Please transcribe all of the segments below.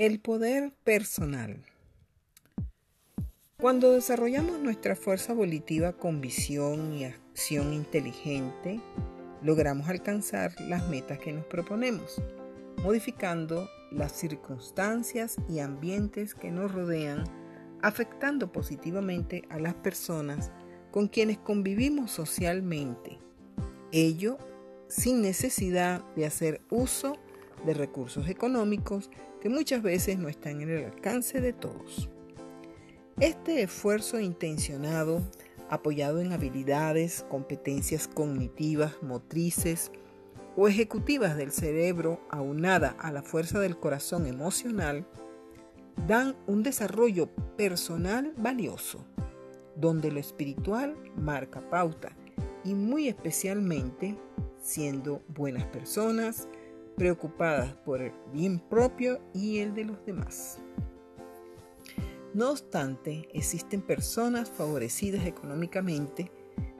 El poder personal. Cuando desarrollamos nuestra fuerza volitiva con visión y acción inteligente, logramos alcanzar las metas que nos proponemos, modificando las circunstancias y ambientes que nos rodean, afectando positivamente a las personas con quienes convivimos socialmente. Ello sin necesidad de hacer uso de recursos económicos que muchas veces no están en el alcance de todos. Este esfuerzo intencionado, apoyado en habilidades, competencias cognitivas, motrices o ejecutivas del cerebro, aunada a la fuerza del corazón emocional, dan un desarrollo personal valioso, donde lo espiritual marca pauta y muy especialmente siendo buenas personas, preocupadas por el bien propio y el de los demás. No obstante, existen personas favorecidas económicamente,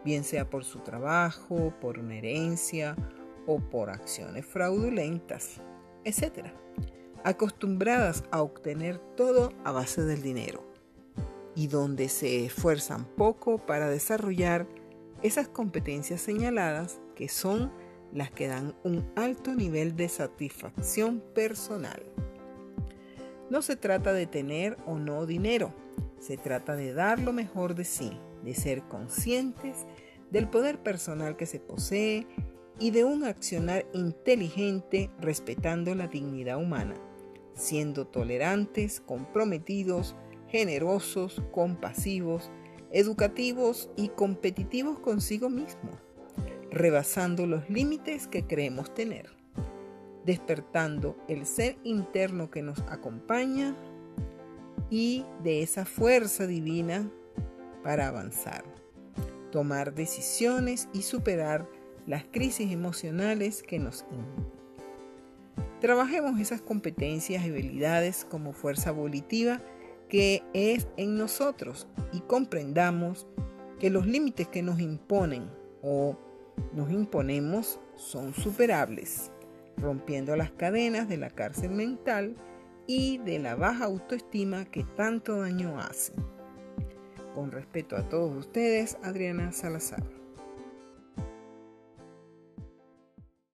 bien sea por su trabajo, por una herencia o por acciones fraudulentas, etc., acostumbradas a obtener todo a base del dinero y donde se esfuerzan poco para desarrollar esas competencias señaladas que son las que dan un alto nivel de satisfacción personal. No se trata de tener o no dinero, se trata de dar lo mejor de sí, de ser conscientes del poder personal que se posee y de un accionar inteligente respetando la dignidad humana, siendo tolerantes, comprometidos, generosos, compasivos, educativos y competitivos consigo mismo, rebasando los límites que creemos tener, despertando el ser interno que nos acompaña y de esa fuerza divina para avanzar, tomar decisiones y superar las crisis emocionales que nos inundan. Trabajemos esas competencias y habilidades como fuerza volitiva que es en nosotros y comprendamos que los límites que nos imponen o nos imponemos son superables, rompiendo las cadenas de la cárcel mental y de la baja autoestima que tanto daño hacen. Con respeto a todos ustedes, Adriana Salazar.